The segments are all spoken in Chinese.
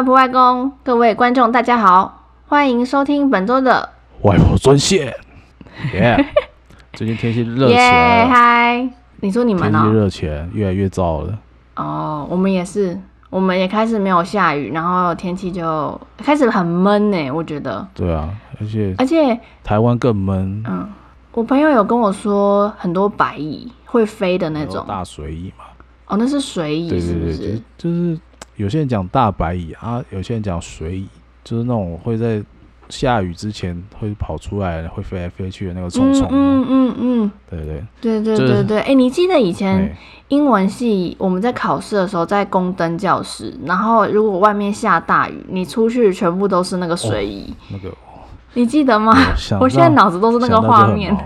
外婆、外公，各位观众，大家好，欢迎收听本周的外婆专线。耶、yeah！最近天气热起来了。嗨你说你们呢？天气热起来，越来越燥了。哦，我们也是，我们也开始没有下雨，然后天气就开始很闷呢。我觉得。对啊，而且而且台湾更闷。嗯，我朋友有跟我说，很多白蚁会飞的那种大水蚁嘛。哦，那是水蚁，是不是？就是。有些人讲大白蚁啊，有些人讲水蚁，就是那种会在下雨之前会跑出来、会飞来飞去的那个虫虫。嗯嗯嗯，对对对对对对。哎、欸，你记得以前英文系我们在考试的时候，在宫灯教室，然后如果外面下大雨，你出去全部都是那个水蚁、哦。那个，你记得吗？我现在脑子都是那个画面。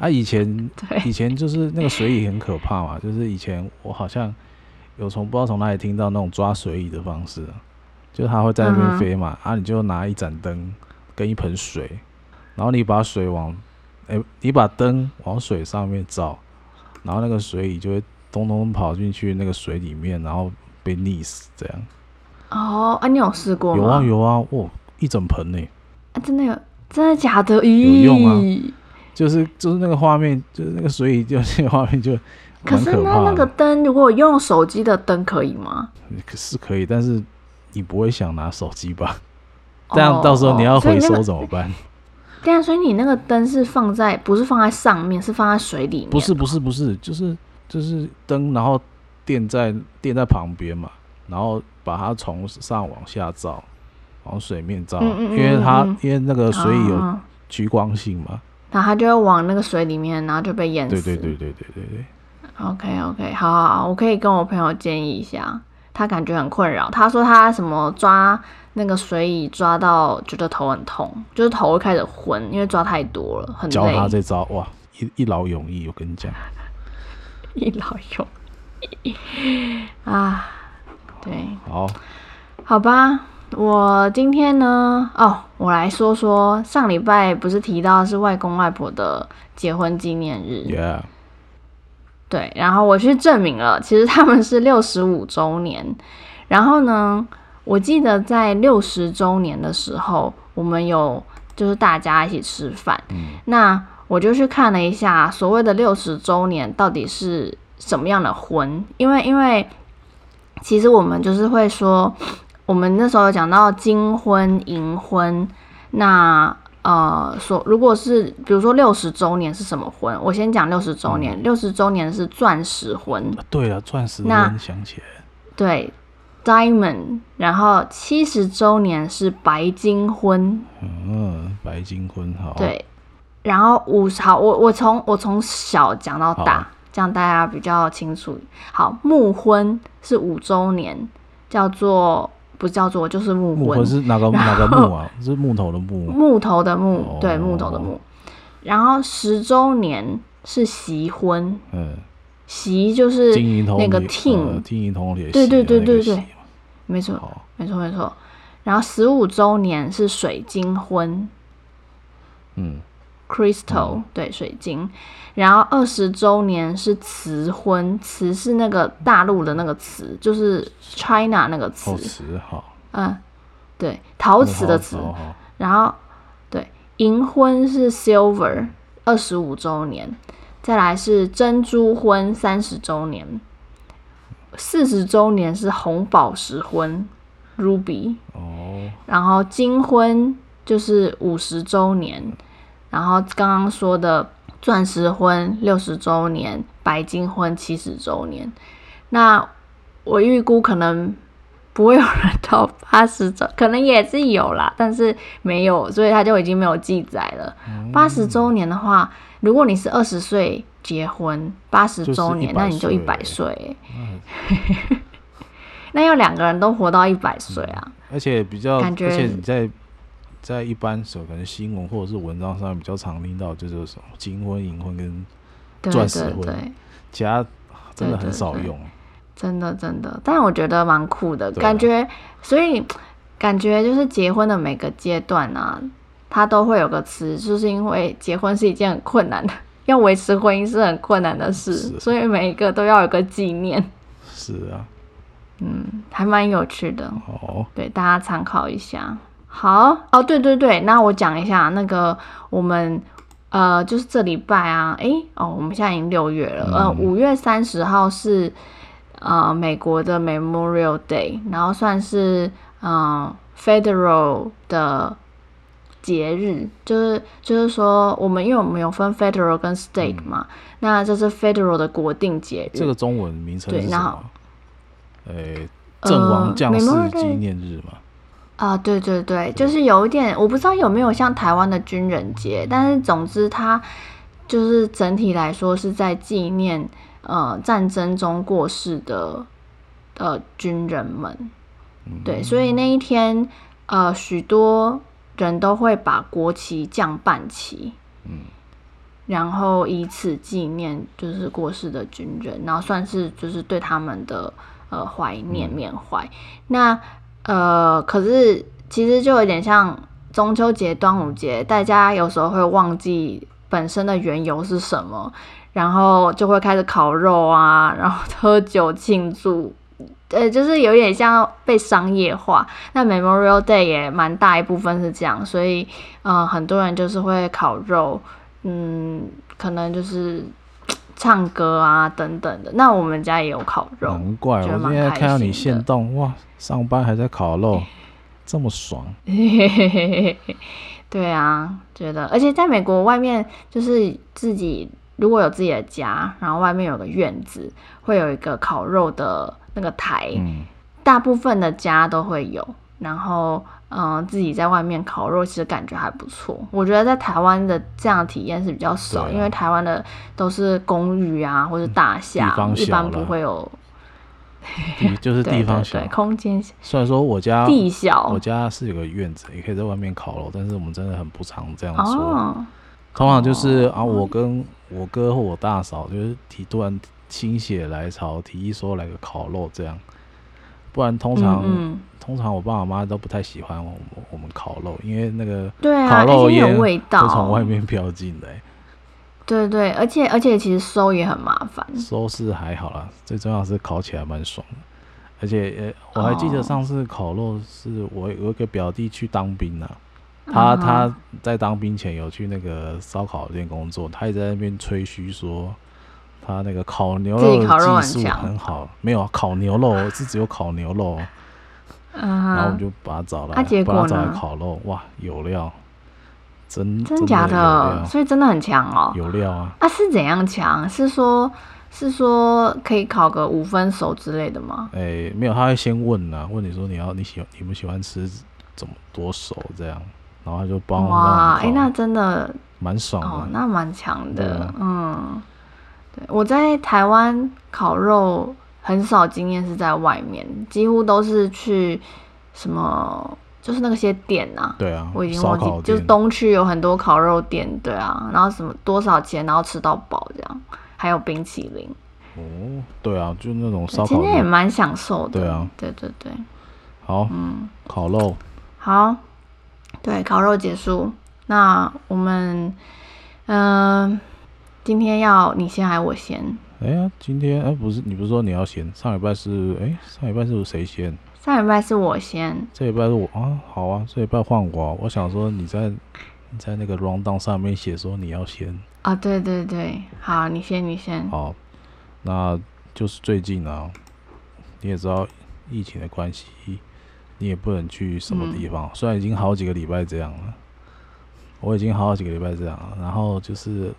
啊，以前 以前就是那个水蚁很可怕嘛，就是以前我好像。有从不知道从哪里听到那种抓水蚁的方式，就是它会在那边飞嘛，嗯、啊，你就拿一盏灯跟一盆水，然后你把水往，哎、欸，你把灯往水上面照，然后那个水蚁就会咚咚跑进去那个水里面，然后被溺死这样。哦，啊，你有试过吗？有啊有啊，哇，一整盆呢、欸。啊，真的有？真的假的？咦，有用啊，就是就是那个画面，就是那个水蚁，就那个画面就。可是那那个灯，如果用手机的灯可以吗？是可以，但是你不会想拿手机吧？这样到时候你要回收怎么办？对啊，所以你那个灯是放在不是放在上面，是放在水里面？不是不是不是，就是就是灯，然后垫在垫在旁边嘛，然后把它从上往下照，往水面照，嗯嗯嗯嗯，因为它因为那个水里有趋光性嘛，然后它就会往那个水里面，然后就被淹死。对对对对对对对。OK OK，好好好，我可以跟我朋友建议一下，他感觉很困扰。他说他什么抓那个水椅抓到觉得头很痛，就是头会开始昏，因为抓太多了，很累。教他这招哇，一一劳永逸，我跟你讲，一劳永逸啊，对，好，好吧，我今天呢，哦，我来说说上礼拜不是提到是外公外婆的结婚纪念日，Yeah。对，然后我去证明了，其实他们是六十五周年。然后呢，我记得在六十周年的时候，我们有就是大家一起吃饭。嗯。那我就去看了一下，所谓的六十周年到底是什么样的婚？因为因为其实我们就是会说，我们那时候讲到金婚、银婚，那。呃，说如果是比如说六十周年是什么婚？我先讲六十周年，六十周年是钻石婚。对啊，钻石婚想起来。对，Diamond。然后七十周年是白金婚。嗯，白金婚好。对，然后五十好，我我从我从小讲到大，这样大家比较清楚。好，木婚是五周年，叫做。不叫做，就是木婚。是哪个哪个木啊？是木头的木。木头的木，哦、对，木头的木。然后十周年是锡婚。嗯。锡就是那个听，金银铜铁。对对对对对，没错，没错没错。然后十五周年是水晶婚。嗯。Crystal、嗯、对水晶。然后二十周年是瓷婚，瓷是那个大陆的那个瓷，就是 China 那个瓷。嗯，对，陶瓷的瓷。然后，对，银婚是 Silver，二十五周年。再来是珍珠婚，三十周年。四十周年是红宝石婚，Ruby。哦。然后金婚就是五十周年。然后刚刚说的。钻石婚六十周年，白金婚七十周年。那我预估可能不会有人到 八十周，可能也是有啦，但是没有，所以他就已经没有记载了。八十周年的话，如果你是二十岁结婚，八十周年，那你就一百岁。那要两个人都活到一百岁啊！而且比较，感觉而且你在。在一般时候，可能新闻或者是文章上面比较常听到，就是什么金婚、银婚跟钻石婚，其他真的很少用。真的真的，但我觉得蛮酷的，感觉。所以感觉就是结婚的每个阶段啊，它都会有个词，就是因为结婚是一件很困难的，要维持婚姻是很困难的事，所以每一个都要有个纪念。是啊，嗯，还蛮有趣的。哦，对，大家参考一下。好哦，对对对，那我讲一下那个我们呃，就是这礼拜啊，诶哦，我们现在已经六月了，嗯、呃，五月三十号是呃美国的 Memorial Day，然后算是嗯、呃、Federal 的节日，就是就是说我们因为我们有分 Federal 跟 State 嘛，嗯、那这是 Federal 的国定节日。这个中文名称是什么？诶，阵亡将士纪念日嘛。啊，对对对，就是有一点，我不知道有没有像台湾的军人节，但是总之它就是整体来说是在纪念呃战争中过世的呃军人们，对，所以那一天呃许多人都会把国旗降半旗，嗯，然后以此纪念就是过世的军人，然后算是就是对他们的呃怀念缅怀，那。呃，可是其实就有点像中秋节、端午节，大家有时候会忘记本身的缘由是什么，然后就会开始烤肉啊，然后喝酒庆祝，呃，就是有点像被商业化。那 Memorial Day 也蛮大一部分是这样，所以呃，很多人就是会烤肉，嗯，可能就是唱歌啊等等的。那我们家也有烤肉，难怪我今天看到你现动哇。上班还在烤肉，这么爽。对啊，觉得，而且在美国外面，就是自己如果有自己的家，然后外面有个院子，会有一个烤肉的那个台，嗯、大部分的家都会有。然后，嗯、呃，自己在外面烤肉，其实感觉还不错。我觉得在台湾的这样的体验是比较少，啊、因为台湾的都是公寓啊，或者大厦，一般不会有。就是 地方小，对对对，空间小。虽然说我家地小，我家是有个院子，也可以在外面烤肉，但是我们真的很不常这样说。哦、通常就是、哦、啊，我跟我哥或我大嫂就是提突然心血来潮，提议说来个烤肉这样。不然通常通常我爸我妈都不太喜欢我们我们烤肉，因为那个烤肉烟味道从外面飘进来。对对，而且而且其实收也很麻烦。收是还好啦，最重要是烤起来蛮爽的。而且呃，我还记得上次烤肉是我有一个表弟去当兵啊，他他在当兵前有去那个烧烤店工作，他也在那边吹嘘说他那个烤牛肉的技术很好。没有烤牛肉 是只有烤牛肉，然后我们就把他找来，把他找来烤肉，哇，有料。真真假的，所以真的很强哦。有料啊！啊，是怎样强？是说，是说可以烤个五分熟之类的吗？哎、欸，没有，他会先问啊，问你说你要你喜欢你们喜欢吃怎么多熟这样，然后他就帮我哇，哎、欸，那真的蛮爽的，哦、那蛮强的。啊、嗯，对，我在台湾烤肉很少经验是在外面，几乎都是去什么。就是那些店呐，对啊，我已经忘记，就是东区有很多烤肉店，对啊，然后什么多少钱，然后吃到饱这样，还有冰淇淋。哦，对啊，就那种烧烤，今天也蛮享受的。对啊，对对对。好，嗯，烤肉。好，对，烤肉结束。那我们，嗯、呃，今天要你先还是我先？哎呀，今天哎，不是，你不是说你要先？上礼拜是哎，上礼拜是不是谁先？上礼拜是我先，这礼拜是我啊，好啊，这礼拜换我。我想说你在你在那个 rundown 上面写说你要先啊，对对对，好，你先你先。好，那就是最近啊，你也知道疫情的关系，你也不能去什么地方。嗯、虽然已经好几个礼拜这样了，我已经好几个礼拜这样了。然后就是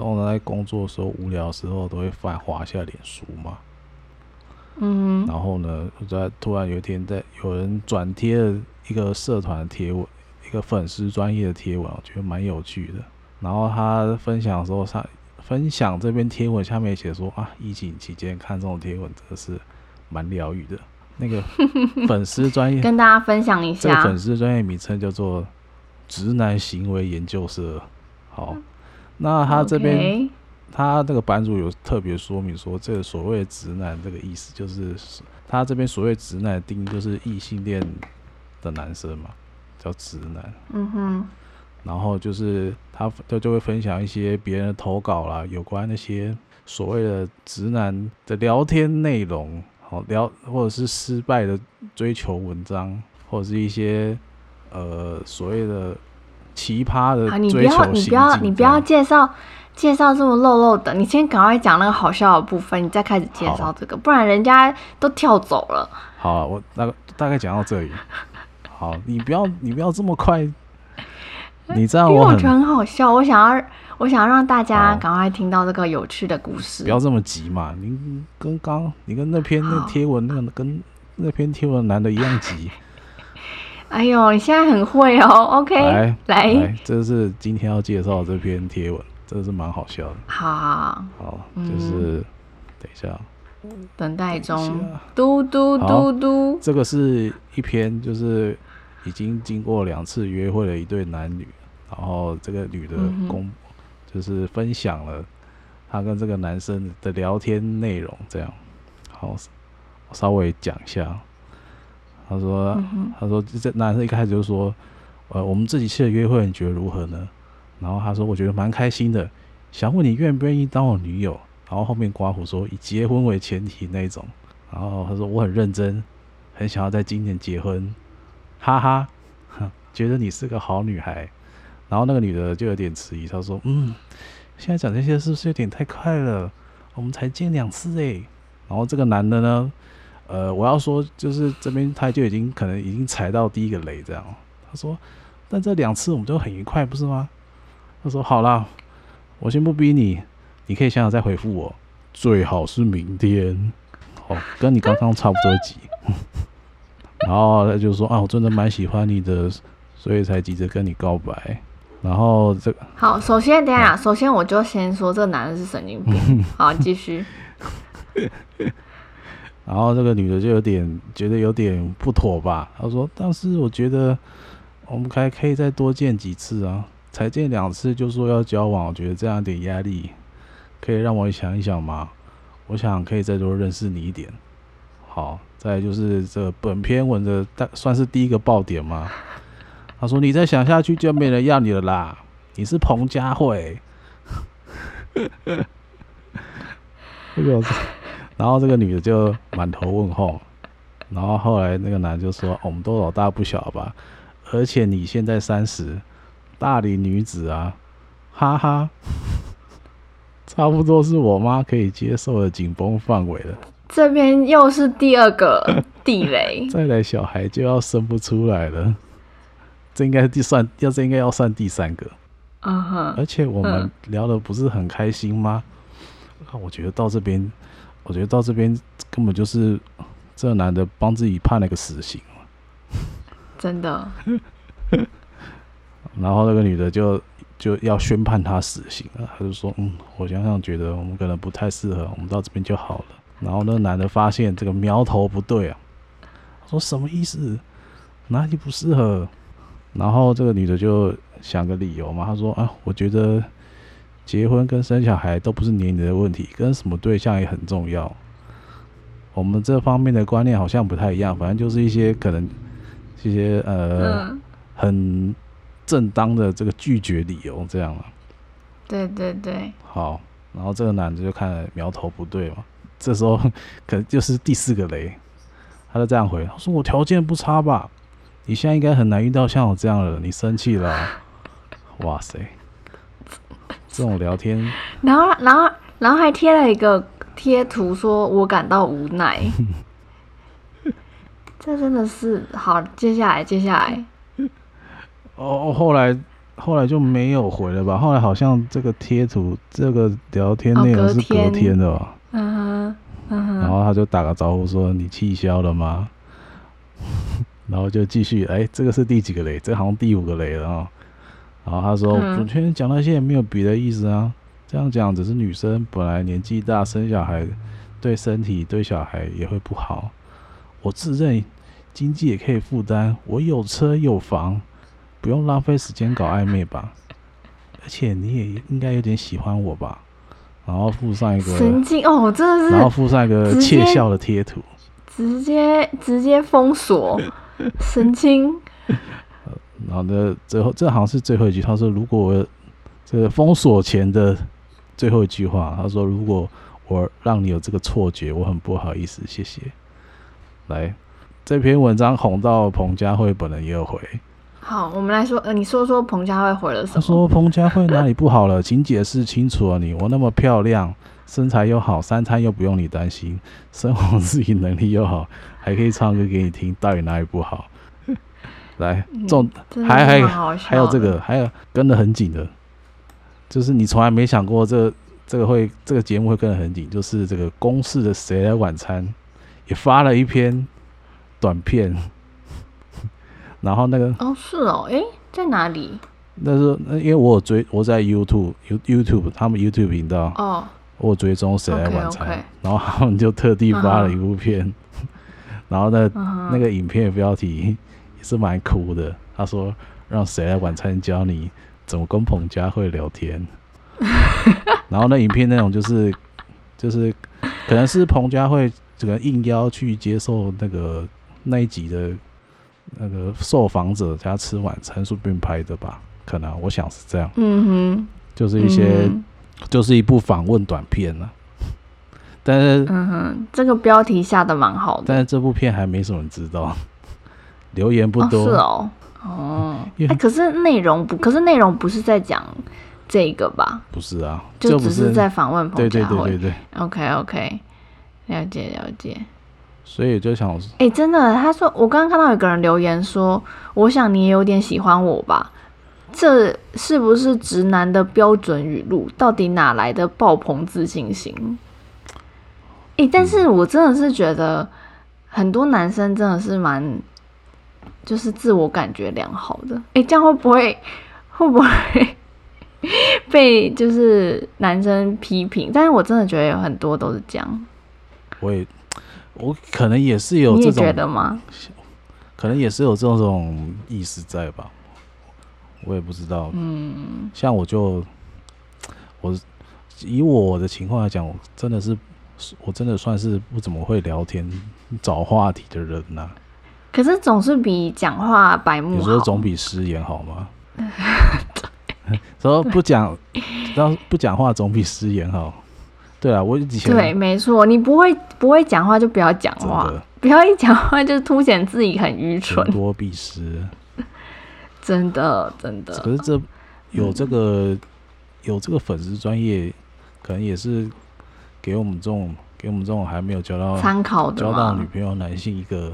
当我在工作的时候无聊的时候，都会翻滑下脸书嘛。嗯，然后呢，我在突然有一天，在有人转贴了一个社团的贴文，一个粉丝专业的贴文，我觉得蛮有趣的。然后他分享的时候，他分享这篇贴文下面写说啊，疫情期间看这种贴文真的是蛮疗愈的。那个 粉丝专业跟大家分享一下，这个粉丝专业名称叫做“直男行为研究社”。好，那他这边。他这个版主有特别说明说，这个所谓直男这个意思，就是他这边所谓直男的定义就是异性恋的男生嘛，叫直男。嗯哼。然后就是他他就会分享一些别人的投稿啦，有关那些所谓的直男的聊天内容，好聊，或者是失败的追求文章，或者是一些呃所谓的奇葩的追求。你不要，你不要，你不要介绍介绍这么露露的，你先赶快讲那个好笑的部分，你再开始介绍这个，不然人家都跳走了。好啊，我大概大概讲到这里。好，你不要你不要这么快，你知道我很，我觉得很好笑，我想要我想要让大家赶快听到这个有趣的故事。不要这么急嘛，你跟刚你跟那篇那贴文那个跟那篇贴文男的一样急。哎呦，你现在很会哦，OK，来来，来，这是今天要介绍的这篇贴文，真的是蛮好笑的。好好，就是、嗯、等一下。等待中，嘟嘟嘟嘟。这个是一篇，就是已经经过两次约会的一对男女，然后这个女的公就是分享了她跟这个男生的聊天内容，这样。好，我稍微讲一下。他说，他说这男生一开始就说，呃，我们这几次的约会你觉得如何呢？然后他说，我觉得蛮开心的，想问你愿不愿意当我女友？然后后面刮胡说以结婚为前提那种，然后他说我很认真，很想要在今年结婚，哈哈，觉得你是个好女孩。然后那个女的就有点迟疑，她说嗯，现在讲这些是不是有点太快了？我们才见两次诶。然后这个男的呢，呃，我要说就是这边他就已经可能已经踩到第一个雷这样。他说，但这两次我们都很愉快，不是吗？他说好啦，我先不逼你。你可以想想再回复我，最好是明天，哦，跟你刚刚差不多急。然后他就说啊，我真的蛮喜欢你的，所以才急着跟你告白。然后这个好，首先等下，首先我就先说这个男的是神经病。好，继续。然后这个女的就有点觉得有点不妥吧？她说，但是我觉得我们还可以再多见几次啊，才见两次就说要交往，我觉得这样有点压力。可以让我想一想吗？我想可以再多认识你一点。好，再就是这本篇文的大算是第一个爆点嘛？他说：“你再想下去就没人要你了啦，你是彭佳慧。” 然后这个女的就满头问号。然后后来那个男的就说：“我们都老大不小吧？而且你现在三十，大龄女子啊，哈哈。”差不多是我妈可以接受的紧绷范围了。这边又是第二个 地雷，再来小孩就要生不出来了。这应该是第算，要这应该要算第三个。嗯哼。而且我们聊的不是很开心吗？嗯、我觉得到这边，我觉得到这边根本就是这男的帮自己判了个死刑。真的。然后那个女的就。就要宣判他死刑了，他就说：“嗯，我想想觉得我们可能不太适合，我们到这边就好了。”然后那个男的发现这个苗头不对啊，说什么意思？哪里不适合？然后这个女的就想个理由嘛，她说：“啊，我觉得结婚跟生小孩都不是年龄的问题，跟什么对象也很重要。我们这方面的观念好像不太一样，反正就是一些可能一些呃、嗯、很。”正当的这个拒绝理由，这样了。对对对。好，然后这个男的就看苗头不对嘛，这时候 可能就是第四个雷，他就这样回，他说：“我条件不差吧？你现在应该很难遇到像我这样的人，你生气了啊？”哇塞，这种聊天。然后，然后，然后还贴了一个贴图，说我感到无奈。这真的是好。接下来，接下来。哦，后来后来就没有回了吧？后来好像这个贴图，这个聊天内容是隔天的吧？嗯哼，嗯哼。然后他就打个招呼说：“你气消了吗？” 然后就继续，哎，这个是第几个雷？这好像第五个雷了啊。然后他说：“我昨天讲那些也没有别的意思啊，这样讲只是女生本来年纪大，生小孩对身体对小孩也会不好。我自认经济也可以负担，我有车有房。”不用浪费时间搞暧昧吧，而且你也应该有点喜欢我吧，然后附上一个神经哦，真的是，然后附上一个窃笑的贴图，直接直接封锁神经。然后呢，最后这好像是最后一句，他说：“如果我这个封锁前的最后一句话，他说如果我让你有这个错觉，我很不好意思，谢谢。”来，这篇文章红到彭佳慧本人也有回。好，我们来说，呃，你说说彭佳慧回了什么？他说彭佳慧哪里不好了，请解释清楚啊！你我那么漂亮，身材又好，三餐又不用你担心，生活自理能力又好，还可以唱歌给你听，到底哪里不好？来，重、嗯、还还还有这个，还有跟得很紧的，就是你从来没想过这、这个会这个节目会跟得很紧，就是这个公式的《谁来晚餐》也发了一篇短片。然后那个哦是哦，诶，在哪里？那是那因为我有追我在 YouTube YouTube 他们 YouTube 频道哦，我追踪谁来晚餐，okay, okay. 然后他们就特地发了一部片，uh -huh. 然后那、uh -huh. 那个影片标题也是蛮酷的，他说让谁来晚餐教你怎么跟彭佳慧聊天，然后那影片内容就是就是可能是彭佳慧这个应邀去接受那个那一集的。那个受访者家吃晚餐顺便拍的吧？可能我想是这样。嗯哼，就是一些，嗯、就是一部访问短片呢、啊。但是，嗯哼，这个标题下的蛮好的。但是这部片还没什么人知道，留言不多。哦是哦，哦，哎、欸，可是内容不，可是内容不是在讲这个吧？不是啊，就只是在访问彭佳慧。对对对对对。OK OK，了解了解。所以就想，哎、欸，真的，他说我刚刚看到有个人留言说，我想你也有点喜欢我吧？这是不是直男的标准语录？到底哪来的爆棚自信心？哎、欸，但是我真的是觉得很多男生真的是蛮，就是自我感觉良好的。哎、欸，这样会不会 会不会 被就是男生批评？但是我真的觉得有很多都是这样。我也。我可能也是有这种，觉得吗？可能也是有这种意识在吧，我也不知道。嗯，像我就我以我的情况来讲，我真的是我真的算是不怎么会聊天找话题的人呐、啊。可是总是比讲话白目好，有时候总比失言好吗？说不讲，当不讲话总比失言好。对啊，我以前对，没错，你不会不会讲话就不要讲话，不要一讲话就凸显自己很愚蠢。多必失，真的真的。可是这有这个、嗯、有这个粉丝专业，可能也是给我们这种给我们这种还没有交到参考的交到女朋友男性一个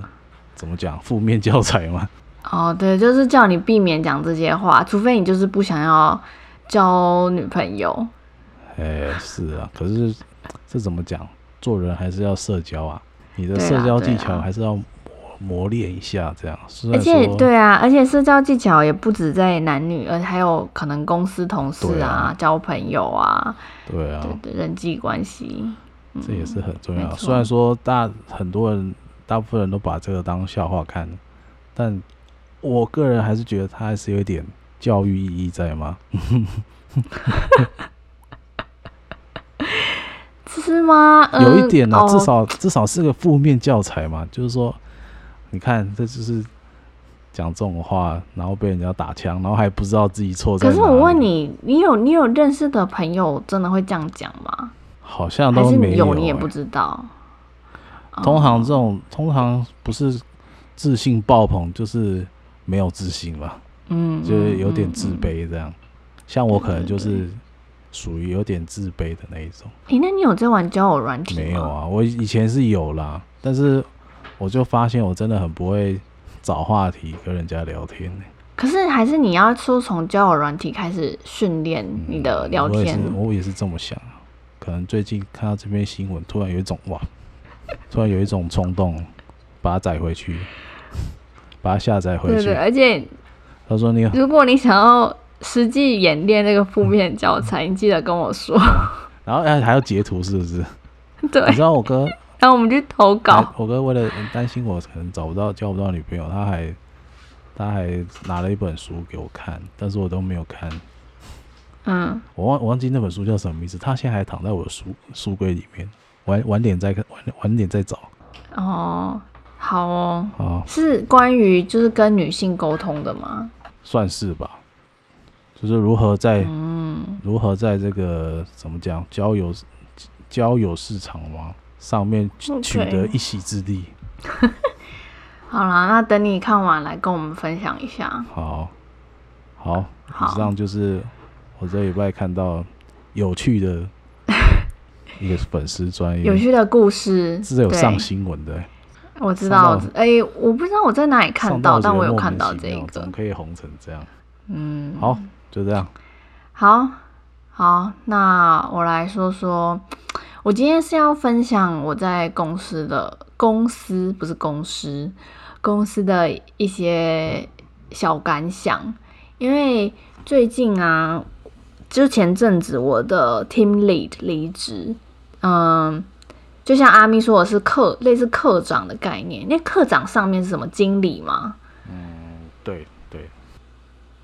怎么讲负面教材吗？哦，对，就是叫你避免讲这些话，除非你就是不想要交女朋友。哎、欸，是啊，可是这怎么讲？做人还是要社交啊，你的社交技巧还是要磨磨练一下，这样。而且，对啊，而且社交技巧也不止在男女，而且还有可能公司同事啊，啊交朋友啊，对啊，对对，人际关系，这也是很重要。虽然说大很多人，大部分人都把这个当笑话看，但我个人还是觉得它还是有一点教育意义在 吗？是吗？有一点呢、至少、哦、至少是个负面教材嘛。就是说，你看，这就是讲这种话，然后被人家打枪，然后还不知道自己错在哪。可是我问你，你有你有认识的朋友真的会这样讲吗？好像都没有、欸，有你也不知道。通常这种通常不是自信爆棚，就是没有自信吧。嗯，就是有点自卑这样。像我可能就是。属于有点自卑的那一种。诶、欸，那你有在玩交友软体吗？没有啊，我以前是有啦，但是我就发现我真的很不会找话题跟人家聊天。可是还是你要说从交友软体开始训练你的聊天、嗯我。我也是这么想。可能最近看到这篇新闻，突然有一种哇，突然有一种冲动，把它载回去，把它下载回去。对，对对，而且他说你，如果你想要。实际演练那个负面教材，你记得跟我说。然后还还要截图，是不是？对。你知道我哥，然后我们去投稿。我哥为了担心我可能找不到、交不到女朋友，他还他还拿了一本书给我看，但是我都没有看。嗯。我忘我忘记那本书叫什么名字，他现在还躺在我的书书柜里面，晚晚点再看，晚晚点再找。哦，好哦。哦。是关于就是跟女性沟通的吗？算是吧。就是如何在、嗯、如何在这个怎么讲交友交友市场嘛上面取得一席之地。好啦，那等你看完来跟我们分享一下。好，好，好，以上就是我这礼拜看到有趣的一个粉丝专业，有趣的故事是有上新闻的。我知道，哎、欸，我不知道我在哪里看到，但我有看到这个，怎么可以红成这样？嗯，好，就这样。好，好，那我来说说，我今天是要分享我在公司的公司，不是公司，公司的一些小感想，因为最近啊，之前阵子我的 team lead 离职，嗯。就像阿咪说的是课，类似课长的概念。那课长上面是什么经理吗？嗯，对对。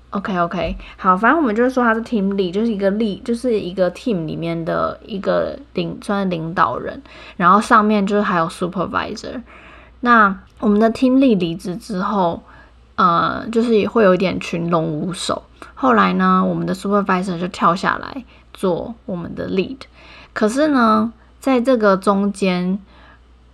OK OK，好，反正我们就是说他是 team lead，就是一个 lead，就是一个 team 里面的一个领，算是领导人。然后上面就是还有 supervisor。那我们的 team lead 离职之后，呃，就是也会有一点群龙无首。后来呢，我们的 supervisor 就跳下来做我们的 lead。可是呢，在这个中间，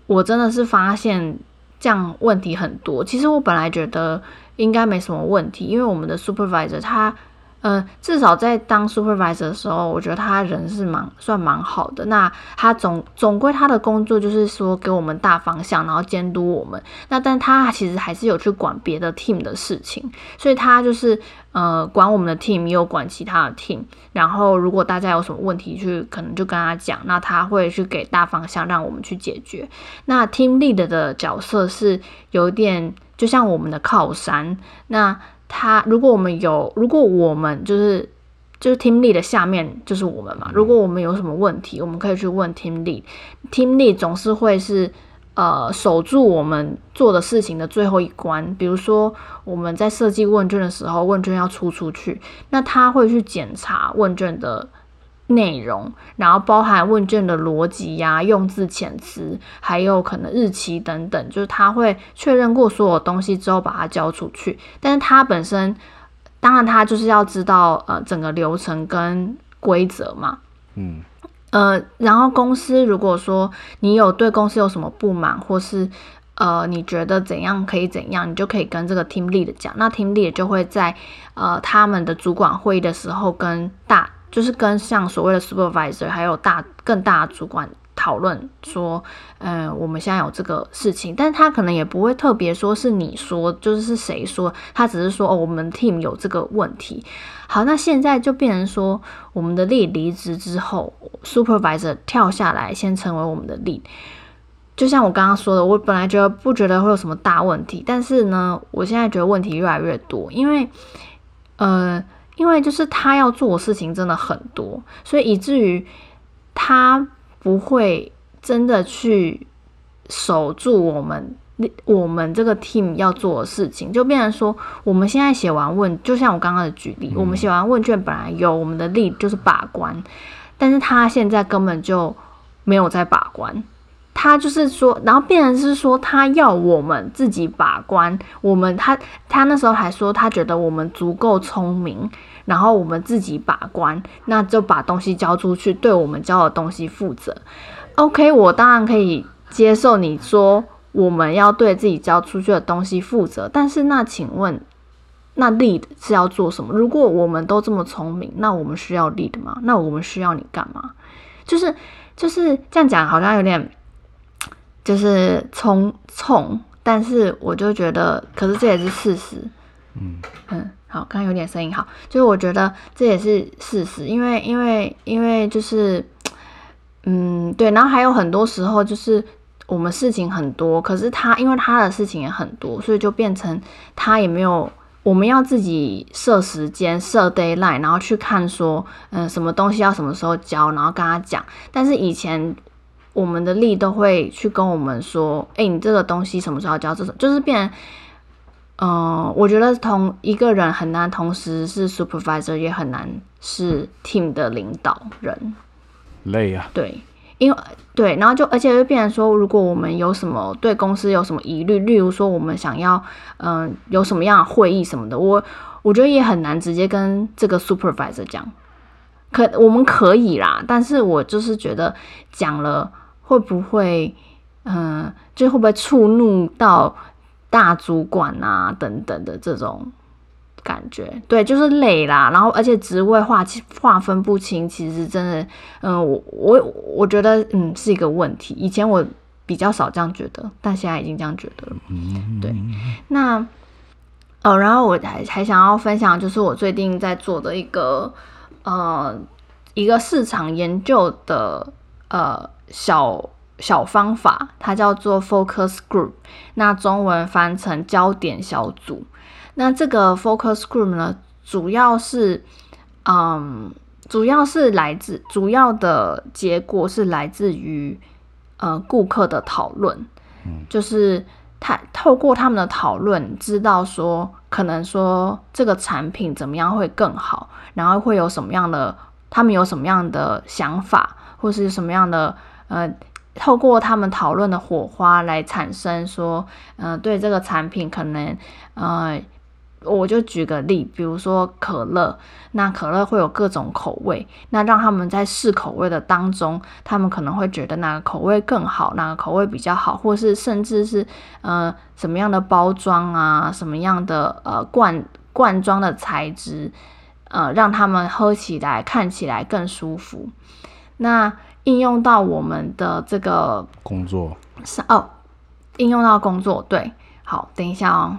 我真的是发现这样问题很多。其实我本来觉得应该没什么问题，因为我们的 supervisor 他。呃，至少在当 supervisor 的时候，我觉得他人是蛮算蛮好的。那他总总归他的工作就是说给我们大方向，然后监督我们。那但他其实还是有去管别的 team 的事情，所以他就是呃管我们的 team，也有管其他的 team。然后如果大家有什么问题，去可能就跟他讲，那他会去给大方向，让我们去解决。那 team lead 的角色是有点就像我们的靠山。那他如果我们有，如果我们就是就是 team lead 的下面就是我们嘛。如果我们有什么问题，我们可以去问 team lead。team lead 总是会是呃守住我们做的事情的最后一关。比如说我们在设计问卷的时候，问卷要出出去，那他会去检查问卷的。内容，然后包含问卷的逻辑呀、用字遣词，还有可能日期等等，就是他会确认过所有东西之后把它交出去。但是他本身，当然他就是要知道呃整个流程跟规则嘛。嗯。呃，然后公司如果说你有对公司有什么不满，或是呃你觉得怎样可以怎样，你就可以跟这个 team lead 讲。那 team lead 就会在呃他们的主管会议的时候跟大。就是跟像所谓的 supervisor 还有大更大的主管讨论说，嗯、我们现在有这个事情，但他可能也不会特别说是你说，就是是谁说，他只是说哦，我们 team 有这个问题。好，那现在就变成说，我们的 lead 离职之后，supervisor 跳下来先成为我们的 lead。就像我刚刚说的，我本来觉得不觉得会有什么大问题，但是呢，我现在觉得问题越来越多，因为，呃。因为就是他要做的事情真的很多，所以以至于他不会真的去守住我们我们这个 team 要做的事情，就变成说我们现在写完问，就像我刚刚的举例，我们写完问卷本来有我们的 lead 就是把关，但是他现在根本就没有在把关。他就是说，然后变成是说，他要我们自己把关。我们他他那时候还说，他觉得我们足够聪明，然后我们自己把关，那就把东西交出去，对我们交的东西负责。OK，我当然可以接受你说我们要对自己交出去的东西负责，但是那请问，那 lead 是要做什么？如果我们都这么聪明，那我们需要 lead 吗？那我们需要你干嘛？就是就是这样讲，好像有点。就是冲冲，但是我就觉得，可是这也是事实。嗯嗯，好，刚刚有点声音，好，就是我觉得这也是事实，因为因为因为就是，嗯，对，然后还有很多时候就是我们事情很多，可是他因为他的事情也很多，所以就变成他也没有，我们要自己设时间设 deadline，然后去看说，嗯，什么东西要什么时候交，然后跟他讲，但是以前。我们的力都会去跟我们说：“哎，你这个东西什么时候交？这种就是变，嗯、呃，我觉得同一个人很难同时是 supervisor，也很难是 team 的领导人，累啊。对，因为对，然后就而且就变成说，如果我们有什么对公司有什么疑虑，例如说我们想要，嗯、有什么样的会议什么的，我我觉得也很难直接跟这个 supervisor 讲。可我们可以啦，但是我就是觉得讲了。会不会，嗯、就会不会触怒到大主管啊等等的这种感觉，对，就是累啦。然后而且职位划划分不清，其实真的，嗯，我我我觉得嗯是一个问题。以前我比较少这样觉得，但现在已经这样觉得了。对，那哦，然后我还还想要分享，就是我最近在做的一个呃一个市场研究的呃小。小方法，它叫做 focus group，那中文翻成焦点小组。那这个 focus group 呢，主要是，嗯，主要是来自主要的结果是来自于呃顾客的讨论，嗯，就是他透过他们的讨论，知道说可能说这个产品怎么样会更好，然后会有什么样的，他们有什么样的想法，或是什么样的呃。透过他们讨论的火花来产生说，嗯、呃，对这个产品可能，呃，我就举个例，比如说可乐，那可乐会有各种口味，那让他们在试口味的当中，他们可能会觉得哪个口味更好，哪个口味比较好，或是甚至是呃什么样的包装啊，什么样的呃罐罐装的材质，呃，让他们喝起来看起来更舒服，那。应用到我们的这个工作。是哦，应用到工作对，好，等一下哦，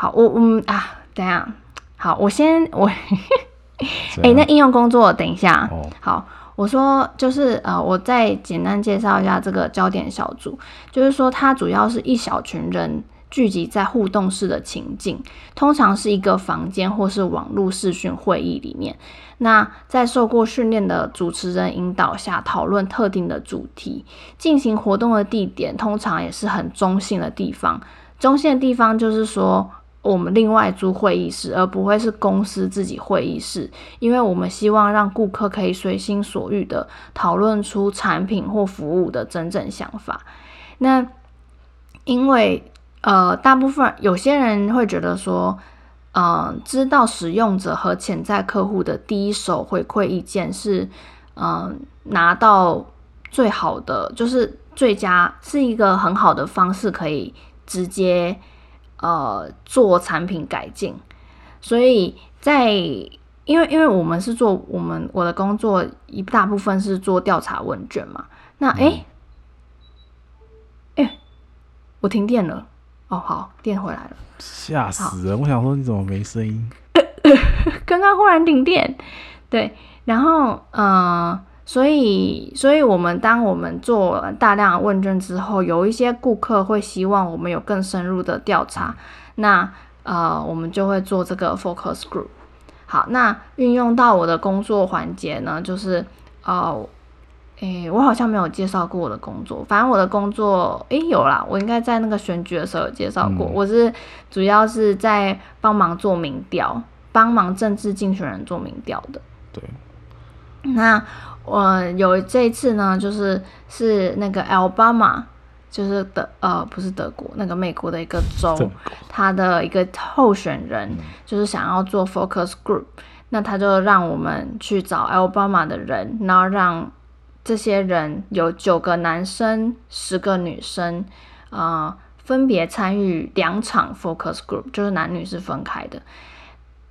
好，我嗯啊，等一下，好，我先我，哎、欸，那应用工作，等一下，哦、好，我说就是呃，我再简单介绍一下这个焦点小组，就是说它主要是一小群人。聚集在互动式的情境，通常是一个房间或是网络视讯会议里面。那在受过训练的主持人引导下，讨论特定的主题。进行活动的地点通常也是很中性的地方。中性的地方就是说，我们另外租会议室，而不会是公司自己会议室，因为我们希望让顾客可以随心所欲的讨论出产品或服务的真正想法。那因为呃，大部分有些人会觉得说，嗯、呃，知道使用者和潜在客户的第一手回馈意见是，嗯、呃，拿到最好的，就是最佳，是一个很好的方式，可以直接呃做产品改进。所以在因为因为我们是做我们我的工作一大部分是做调查问卷嘛，那诶诶，我停电了。哦，好，电回来了，吓死人！我想说你怎么没声音？刚刚忽然停电，对，然后呃，所以，所以我们当我们做大量的问卷之后，有一些顾客会希望我们有更深入的调查，那呃，我们就会做这个 focus group。好，那运用到我的工作环节呢，就是呃。诶、欸，我好像没有介绍过我的工作。反正我的工作，诶、欸，有啦，我应该在那个选举的时候有介绍过。嗯、我是主要是在帮忙做民调，帮忙政治竞选人做民调的。对。那我有这一次呢，就是是那个 Alabama，就是德呃不是德国，那个美国的一个州，他的一个候选人就是想要做 focus group，那他就让我们去找 Alabama 的人，然后让。这些人有九个男生，十个女生，啊、呃，分别参与两场 focus group，就是男女是分开的。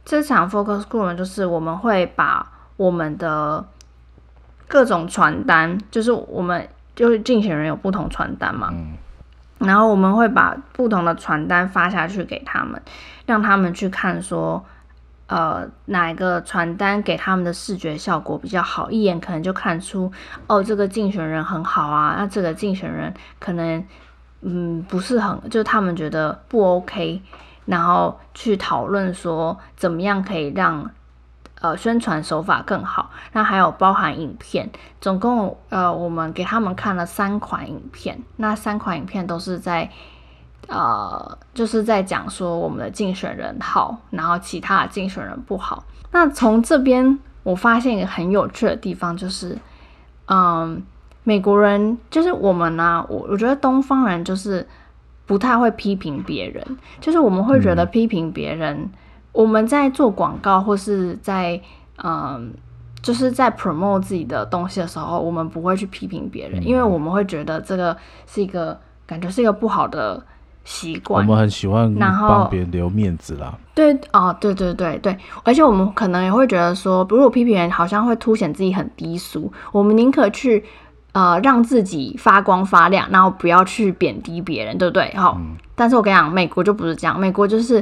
这场 focus group 就是我们会把我们的各种传单，就是我们就是竞选人有不同传单嘛，嗯、然后我们会把不同的传单发下去给他们，让他们去看说。呃，哪一个传单给他们的视觉效果比较好？一眼可能就看出，哦，这个竞选人很好啊。那这个竞选人可能，嗯，不是很，就是他们觉得不 OK，然后去讨论说怎么样可以让，呃，宣传手法更好。那还有包含影片，总共呃，我们给他们看了三款影片，那三款影片都是在。呃，就是在讲说我们的竞选人好，然后其他的竞选人不好。那从这边我发现一个很有趣的地方，就是，嗯，美国人就是我们呢、啊，我我觉得东方人就是不太会批评别人，就是我们会觉得批评别人，嗯、我们在做广告或是在嗯，就是在 promote 自己的东西的时候，我们不会去批评别人，因为我们会觉得这个是一个感觉是一个不好的。习惯。我们很喜欢帮别人留面子啦。对哦，对对对对，而且我们可能也会觉得说，如果批评人好像会凸显自己很低俗，我们宁可去呃让自己发光发亮，然后不要去贬低别人，对不对？好、嗯，但是我跟你讲，美国就不是这样，美国就是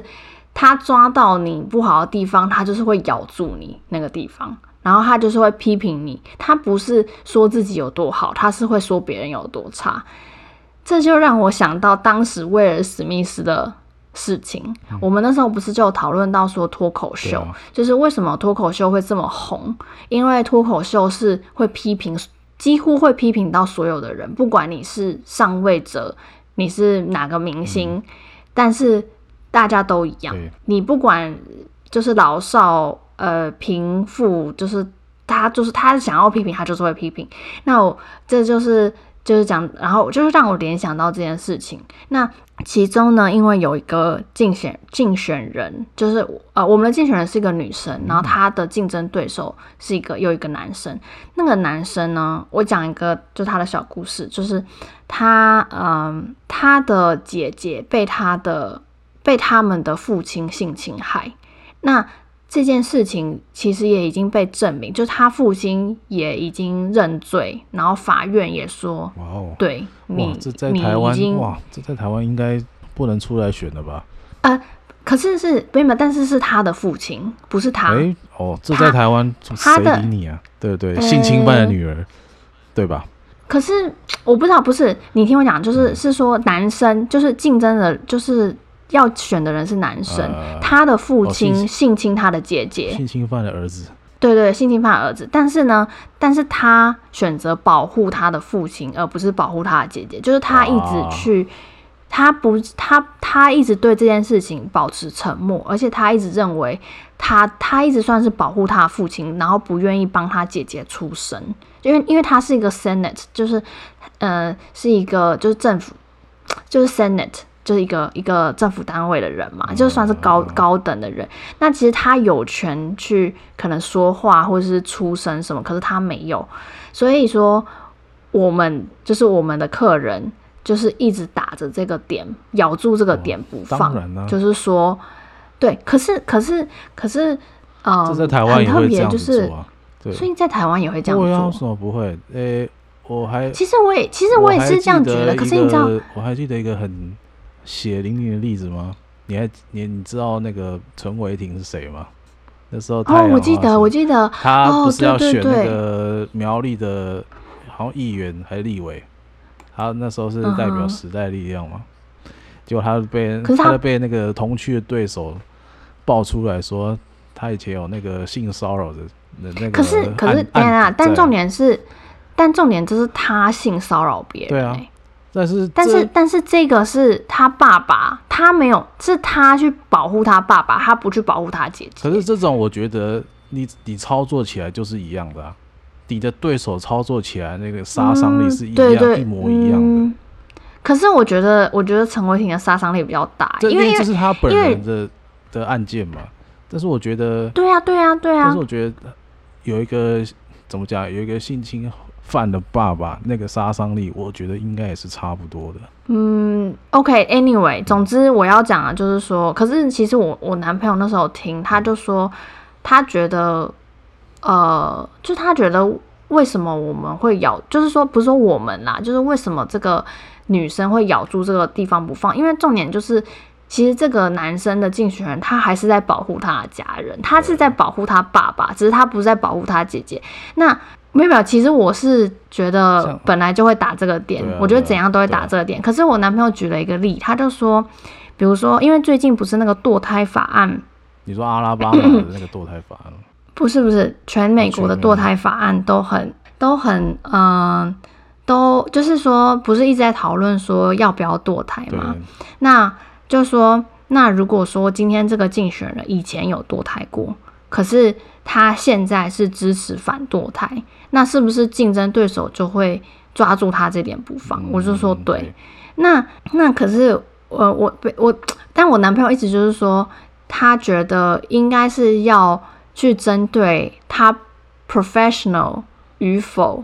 他抓到你不好的地方，他就是会咬住你那个地方。然后他就是会批评你，他不是说自己有多好，他是会说别人有多差。这就让我想到当时威尔史密斯的事情。嗯、我们那时候不是就讨论到说脱口秀，啊、就是为什么脱口秀会这么红？因为脱口秀是会批评，几乎会批评到所有的人，不管你是上位者，你是哪个明星，嗯、但是大家都一样。你不管就是老少。呃，贫富就是他，就是他想要批评，他就是会批评。那我这就是就是讲，然后就是让我联想到这件事情。那其中呢，因为有一个竞选竞选人，就是呃，我们的竞选人是一个女生，然后她的竞争对手是一个又一个男生。那个男生呢，我讲一个就他的小故事，就是他嗯、呃，他的姐姐被他的被他们的父亲性侵害。那这件事情其实也已经被证明，就是他父亲也已经认罪，然后法院也说，哇哦，对你，这在台湾哇，这在台湾应该不能出来选了吧？呃，可是是没有，但是是他的父亲，不是他。哎哦，这在台湾谁理你啊？对对，性侵犯的女儿，对吧？可是我不知道，不是你听我讲，就是是说男生就是竞争的，就是。要选的人是男生，呃、他的父亲性侵他的姐姐，性侵犯的儿子。对对，性侵犯的儿子。但是呢，但是他选择保护他的父亲，而不是保护他的姐姐。就是他一直去，啊、他不，他他一直对这件事情保持沉默，而且他一直认为他他一直算是保护他的父亲，然后不愿意帮他姐姐出声，因为因为他是一个 Senate，就是呃是一个就是政府，就是 Senate。就是一个一个政府单位的人嘛，就算是高高等的人，那其实他有权去可能说话或者是出声什么，可是他没有，所以说我们就是我们的客人，就是一直打着这个点，咬住这个点不放，哦、就是说，对，可是可是可是，呃，很特别，就是，所以在台湾也会这样做，为什么不会？诶、欸，我还其实我也其实我也是这样觉得，可是你知道，我还记得一个很。血淋淋的例子吗？你还你你知道那个陈伟霆是谁吗？那时候哦，我记得我记得他不是要选那个苗栗的，好像议员还是立委，他那时候是代表时代力量嘛，嗯、结果他被他，他被那个同区的对手爆出来说，他以前有那个性骚扰的那那个，可是可是天啊，但重点是，但重点就是他性骚扰别人，对啊。但是，但是，但是，这个是他爸爸，他没有，是他去保护他爸爸，他不去保护他姐姐。可是这种，我觉得你你操作起来就是一样的啊，你的对手操作起来那个杀伤力是一样，嗯、对对一模一样的。嗯、可是我觉得，我觉得陈伟霆的杀伤力比较大，因为，这是他本人的的案件嘛。但是我觉得，对啊，对啊，对啊。但是我觉得有一个怎么讲，有一个性侵。犯的爸爸那个杀伤力，我觉得应该也是差不多的。嗯，OK，Anyway，、okay, 总之我要讲的就是说，可是其实我我男朋友那时候听，他就说他觉得，呃，就他觉得为什么我们会咬，就是说不是说我们啦，就是为什么这个女生会咬住这个地方不放？因为重点就是，其实这个男生的竞选人他还是在保护他的家人，他是在保护他爸爸，只是他不是在保护他姐姐。那没有没有，其实我是觉得本来就会打这个点，啊、我觉得怎样都会打这个点。啊、可是我男朋友举了一个例，他就说，比如说，因为最近不是那个堕胎法案，你说阿拉巴马的那个堕胎法案？不是不是，全美国的堕胎法案都很都很嗯、呃，都就是说，不是一直在讨论说要不要堕胎吗？那就说，那如果说今天这个竞选人以前有堕胎过，可是他现在是支持反堕胎。那是不是竞争对手就会抓住他这点不放？嗯、我就说对。对，那那可是我我我，但我男朋友一直就是说，他觉得应该是要去针对他 professional 与否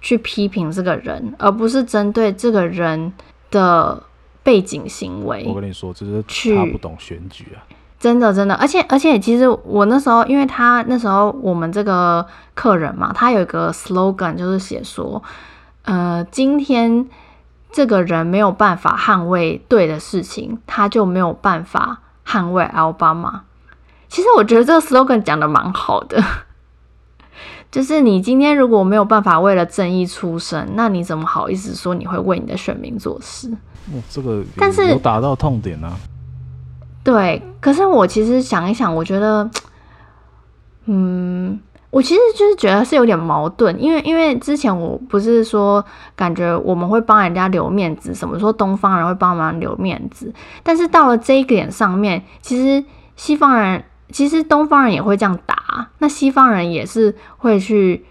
去批评这个人，而不是针对这个人的背景行为。我跟你说，这是他不懂选举啊。真的，真的，而且而且，其实我那时候，因为他那时候我们这个客人嘛，他有一个 slogan，就是写说，呃，今天这个人没有办法捍卫对的事情，他就没有办法捍卫奥巴马。其实我觉得这个 slogan 讲的蛮好的，就是你今天如果没有办法为了正义出声，那你怎么好意思说你会为你的选民做事？哦，这个但是有打到痛点啊。对，可是我其实想一想，我觉得，嗯，我其实就是觉得是有点矛盾，因为因为之前我不是说感觉我们会帮人家留面子，什么说东方人会帮忙留面子，但是到了这一点上面，其实西方人其实东方人也会这样打，那西方人也是会去，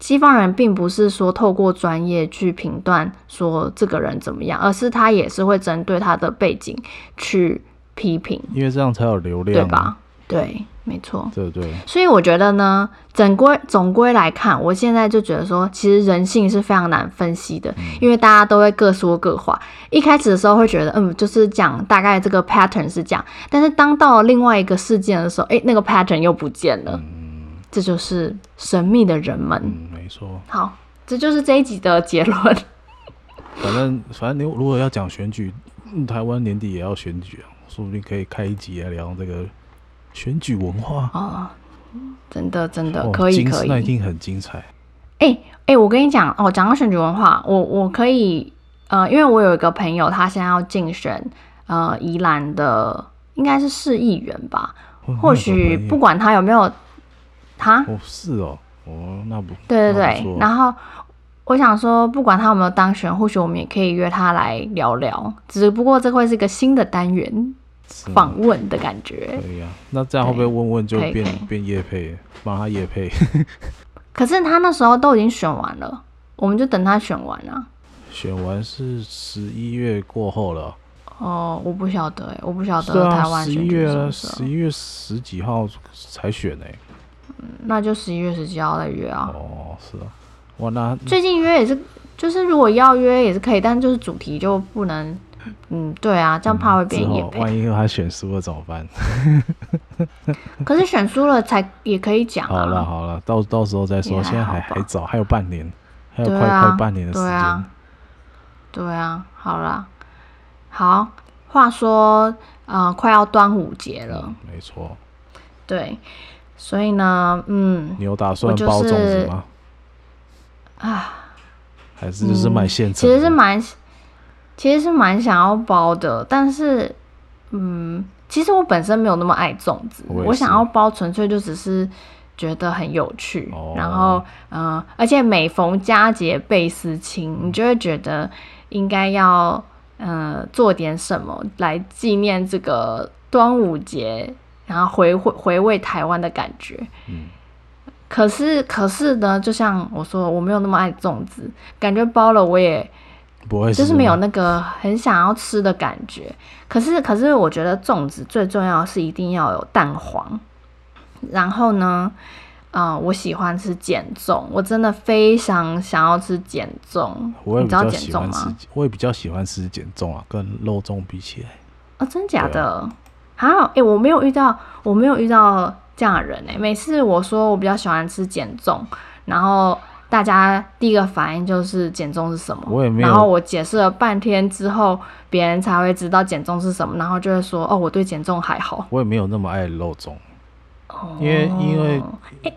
西方人并不是说透过专业去评断说这个人怎么样，而是他也是会针对他的背景去。批评，因为这样才有流量，对吧？对，没错，对对。所以我觉得呢，整归总归来看，我现在就觉得说，其实人性是非常难分析的，嗯、因为大家都会各说各话。一开始的时候会觉得，嗯，就是讲大概这个 pattern 是这样，但是当到了另外一个事件的时候，哎，那个 pattern 又不见了。嗯，这就是神秘的人们。嗯，没错。好，这就是这一集的结论。反正反正你如果要讲选举，台湾年底也要选举啊。说不定可以开一集来聊这个选举文化哦，真的真的可以可以，那一定很精彩。哎哎、欸欸，我跟你讲哦，讲到选举文化，我我可以呃，因为我有一个朋友，他现在要竞选呃宜兰的，应该是市议员吧？哦、或许不管他有没有他哦，是哦，哦，那不对对对，然后。我想说，不管他有没有当选，或许我们也可以约他来聊聊。只不过这会是一个新的单元，访问的感觉。可以啊，那这样会不会问问就变变叶配，帮他叶配？可是他那时候都已经选完了，我们就等他选完啊。选完是十一月过后了。哦，我不晓得哎，我不晓得台湾选举是什么时候。十一月十几号才选哎。嗯，那就十一月十几号再约啊。哦，是啊。哇那最近约也是，就是如果要约也是可以，但就是主题就不能，嗯，对啊，这样怕会变野配。万一他选输了怎么办？可是选输了才也可以讲啊。好了好了，到到时候再说，现在还还早，还有半年，还有快快半年的时间。对啊，对啊，好了，好，话说，呃，快要端午节了，嗯，没错。对，所以呢，嗯，你有打算包粽子吗？啊，还是就是买现成，其实是蛮，其实是蛮想要包的，但是，嗯，其实我本身没有那么爱粽子，我，我想要包纯粹就只是觉得很有趣，哦、然后，嗯、呃，而且每逢佳节倍思亲，你就会觉得应该要，呃，做点什么来纪念这个端午节，然后回回回味台湾的感觉，嗯。可是，可是呢，就像我说，我没有那么爱粽子，感觉包了我也不会，就是没有那个很想要吃的感觉。可是，可是我觉得粽子最重要的是一定要有蛋黄。然后呢，嗯、呃，我喜欢吃减重，我真的非常想要吃碱粽。你知道碱粽吗？我也比较喜欢吃减重啊，跟肉粽比起来。哦，真假的？还好，哎、欸，我没有遇到，我没有遇到。这样的人哎、欸，每次我说我比较喜欢吃减重，然后大家第一个反应就是减重是什么？我也没有。然后我解释了半天之后，别人才会知道减重是什么，然后就会说：“哦，我对减重还好。”我也没有那么爱肉粽，哦、因为因为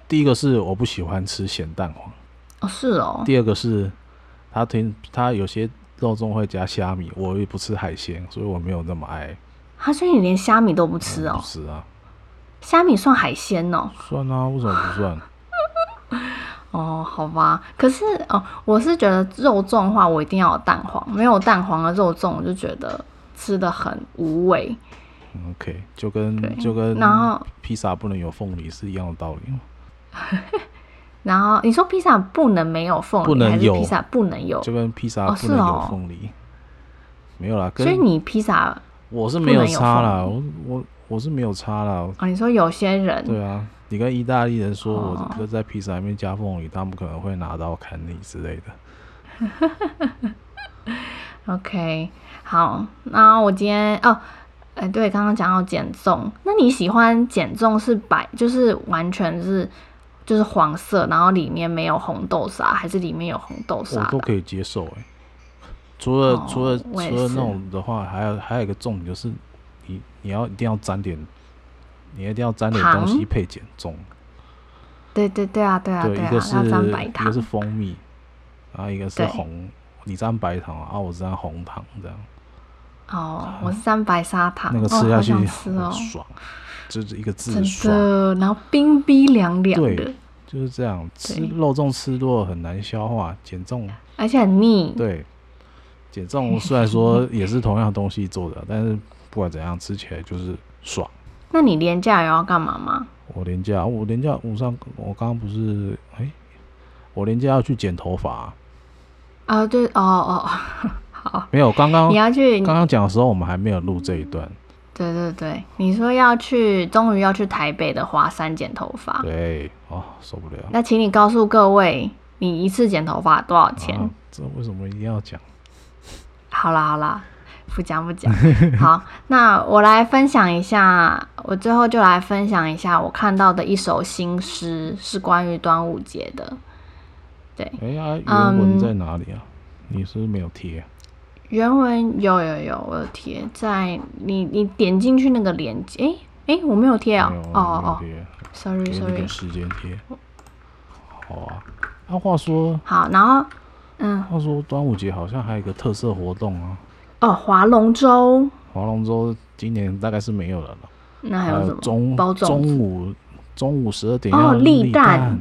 第一个是我不喜欢吃咸蛋黄，哦是哦。第二个是他听他有些肉粽会加虾米，我也不吃海鲜，所以我没有那么爱。他说你连虾米都不吃哦？是啊。虾米算海鲜哦？算啊，为什么不算？哦，好吧。可是哦，我是觉得肉粽的话，我一定要有蛋黄，没有蛋黄的肉粽，我就觉得吃的很无味。OK，就跟就跟然后披萨不能有凤梨是一样的道理。然后你说披萨不能没有凤梨，不能有还是披萨不能有？就跟披萨不能有凤梨，没有啦。所以你披萨我是没有差啦，我我。我是没有差啦。哦，你说有些人对啊，你跟意大利人说，我这个在披萨里面加凤梨，哦、他们可能会拿刀砍你之类的。OK，好，那我今天哦，哎、欸，对，刚刚讲到减重，那你喜欢减重是白，就是完全是就是黄色，然后里面没有红豆沙，还是里面有红豆沙？我都可以接受哎。除了、哦、除了除了那种的话，还有还有一个重点就是你你要一定要沾点，你一定要沾点东西配减重。对对对啊对啊对，一个是一个是蜂蜜，然后一个是红。你沾白糖啊，我沾红糖这样。哦，我是沾白砂糖。那个吃下去很爽，就是一个字爽。然后冰冰凉凉的。就是这样。吃肉粽吃多了很难消化，减重。而且很腻。对，减重虽然说也是同样东西做的，但是不管怎样吃起来就是爽。那你连假有要干嘛吗？我连假，我连假，我上我刚刚不是哎，我连假要去剪头发。啊，对，哦哦，好，没有，刚刚你要去，刚刚讲的时候，我们还没有录这一段。对对对，你说要去，终于要去台北的华山剪头发。对，哦，受不了。那请你告诉各位，你一次剪头发多少钱？啊，这为什么一定要讲？好啦好啦，不讲不讲。好，那我来分享一下，我最后就来分享一下我看到的一首新诗，是关于端午节的。对，哎呀，原文在哪里啊？嗯、你是不是没有贴？原文有有有，我有贴在你你点进去那个链接，哎哎，我没有贴啊，哦哦，sorry sorry，时间贴。好啊，那话说，好，然后嗯，话说端午节好像还有一个特色活动啊，哦，划龙舟。划龙舟今年大概是没有了了。那还有什么？中中午中午十二点哦，立蛋。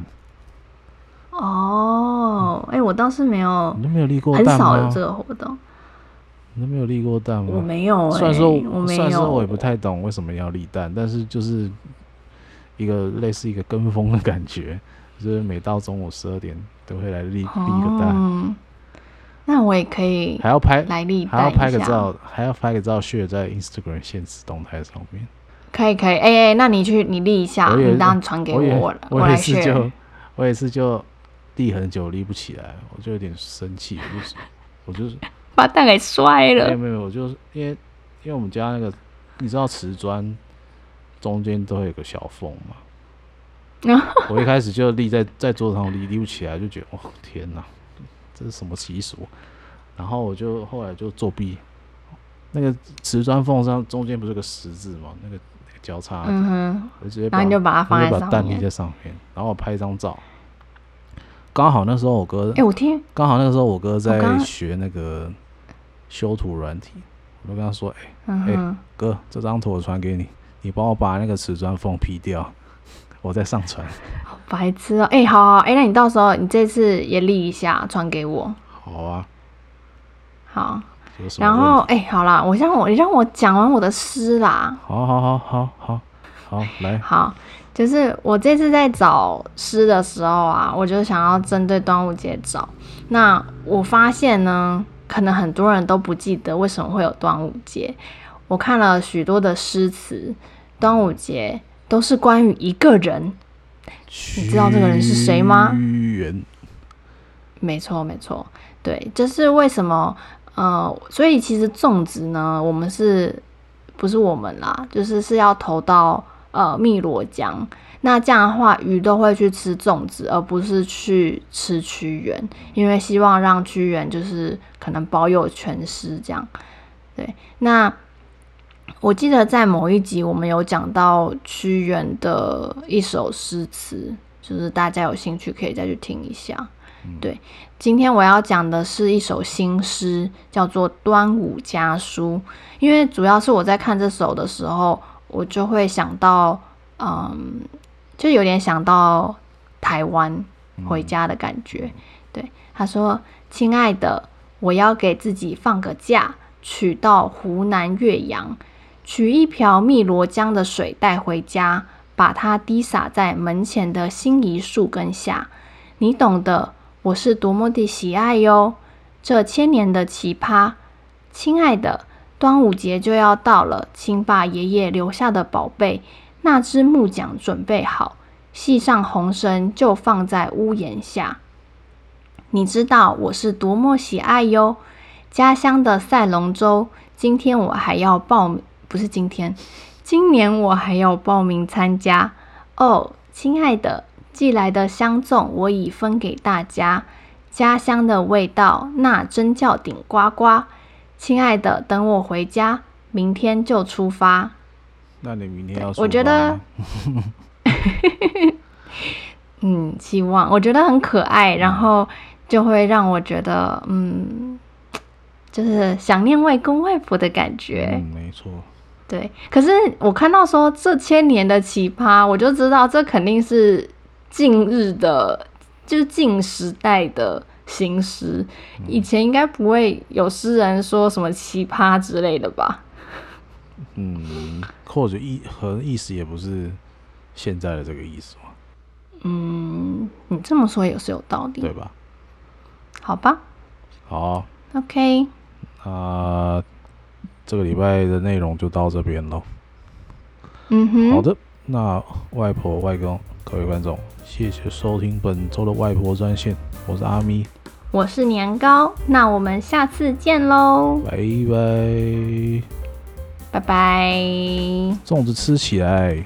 哦，哎、欸，我倒是没有，你都没有立过蛋？很少有这个活动。你都没有立过蛋吗？我没有、欸。虽然说，我没有，虽然说我也不太懂为什么要立蛋，但是就是一个类似一个跟风的感觉，就是每到中午十二点都会来立立个蛋、哦。那我也可以，还要拍来历，还要拍个照，还要拍个照，share 在 Instagram 现实动态上面。可以可以，哎、欸、哎，那你去你立一下，你当传给我了，我来 share。我也是就。立很久立不起来，我就有点生气，我就是我就是 把蛋给摔了。没有没有，我就是因为因为我们家那个你知道瓷砖中间都会有个小缝嘛，我一开始就立在在桌子上立立不起来，就觉得哦天哪，这是什么习俗？然后我就后来就作弊，那个瓷砖缝上中间不是个十字嘛，那个交叉，嗯哼，我直接把就把它放在上面，把蛋立在上面，然后我拍一张照。刚好那时候我哥，哎、欸，我听，刚好那个时候我哥在学那个修图软体，我就跟他说，哎、欸，哎、嗯欸，哥，这张图我传给你，你帮我把那个瓷砖缝 P 掉，我再上传。好白痴哦、喔，哎、欸，好好，哎、欸，那你到时候你这次也立一下，传给我。好啊，好，然后哎、欸，好啦，我让我你让我讲完我的诗啦。好好好好好好，来，好。就是我这次在找诗的时候啊，我就想要针对端午节找。那我发现呢，可能很多人都不记得为什么会有端午节。我看了许多的诗词，端午节都是关于一个人。你知道这个人是谁吗？屈原。没错，没错，对，这是为什么？呃，所以其实粽子呢，我们是不是我们啦？就是是要投到。呃，汨罗江，那这样的话，鱼都会去吃粽子，而不是去吃屈原，因为希望让屈原就是可能保有全尸这样。对，那我记得在某一集我们有讲到屈原的一首诗词，就是大家有兴趣可以再去听一下。对，今天我要讲的是一首新诗，叫做《端午家书》，因为主要是我在看这首的时候。我就会想到，嗯，就有点想到台湾回家的感觉。对，他说：“亲爱的，我要给自己放个假，取到湖南岳阳，取一瓢汨罗江的水带回家，把它滴洒在门前的心仪树根下。你懂得，我是多么的喜爱哟，这千年的奇葩，亲爱的。”端午节就要到了，请把爷爷留下的宝贝那只木桨准备好，系上红绳，就放在屋檐下。你知道我是多么喜爱哟，家乡的赛龙舟，今天我还要报名，不是今天，今年我还要报名参加哦。亲爱的，寄来的香粽我已分给大家，家乡的味道那真叫顶呱呱。亲爱的，等我回家，明天就出发。那你明天要出发？我觉得，嗯，希望我觉得很可爱，然后就会让我觉得，嗯，就是想念外公外婆的感觉。嗯，没错。对，可是我看到说这千年的奇葩，我就知道这肯定是近日的，就是近时代的新诗。以前应该不会有诗人说什么奇葩之类的吧？嗯，或者意和意思也不是现在的这个意思嘛。嗯，你这么说也是有道理，对吧？好吧。好。OK。啊。这个礼拜的内容就到这边喽。嗯哼，好的，那外婆、外公，各位观众，谢谢收听本周的外婆专线，我是阿咪，我是年糕，那我们下次见喽，拜拜，拜拜，粽子吃起来。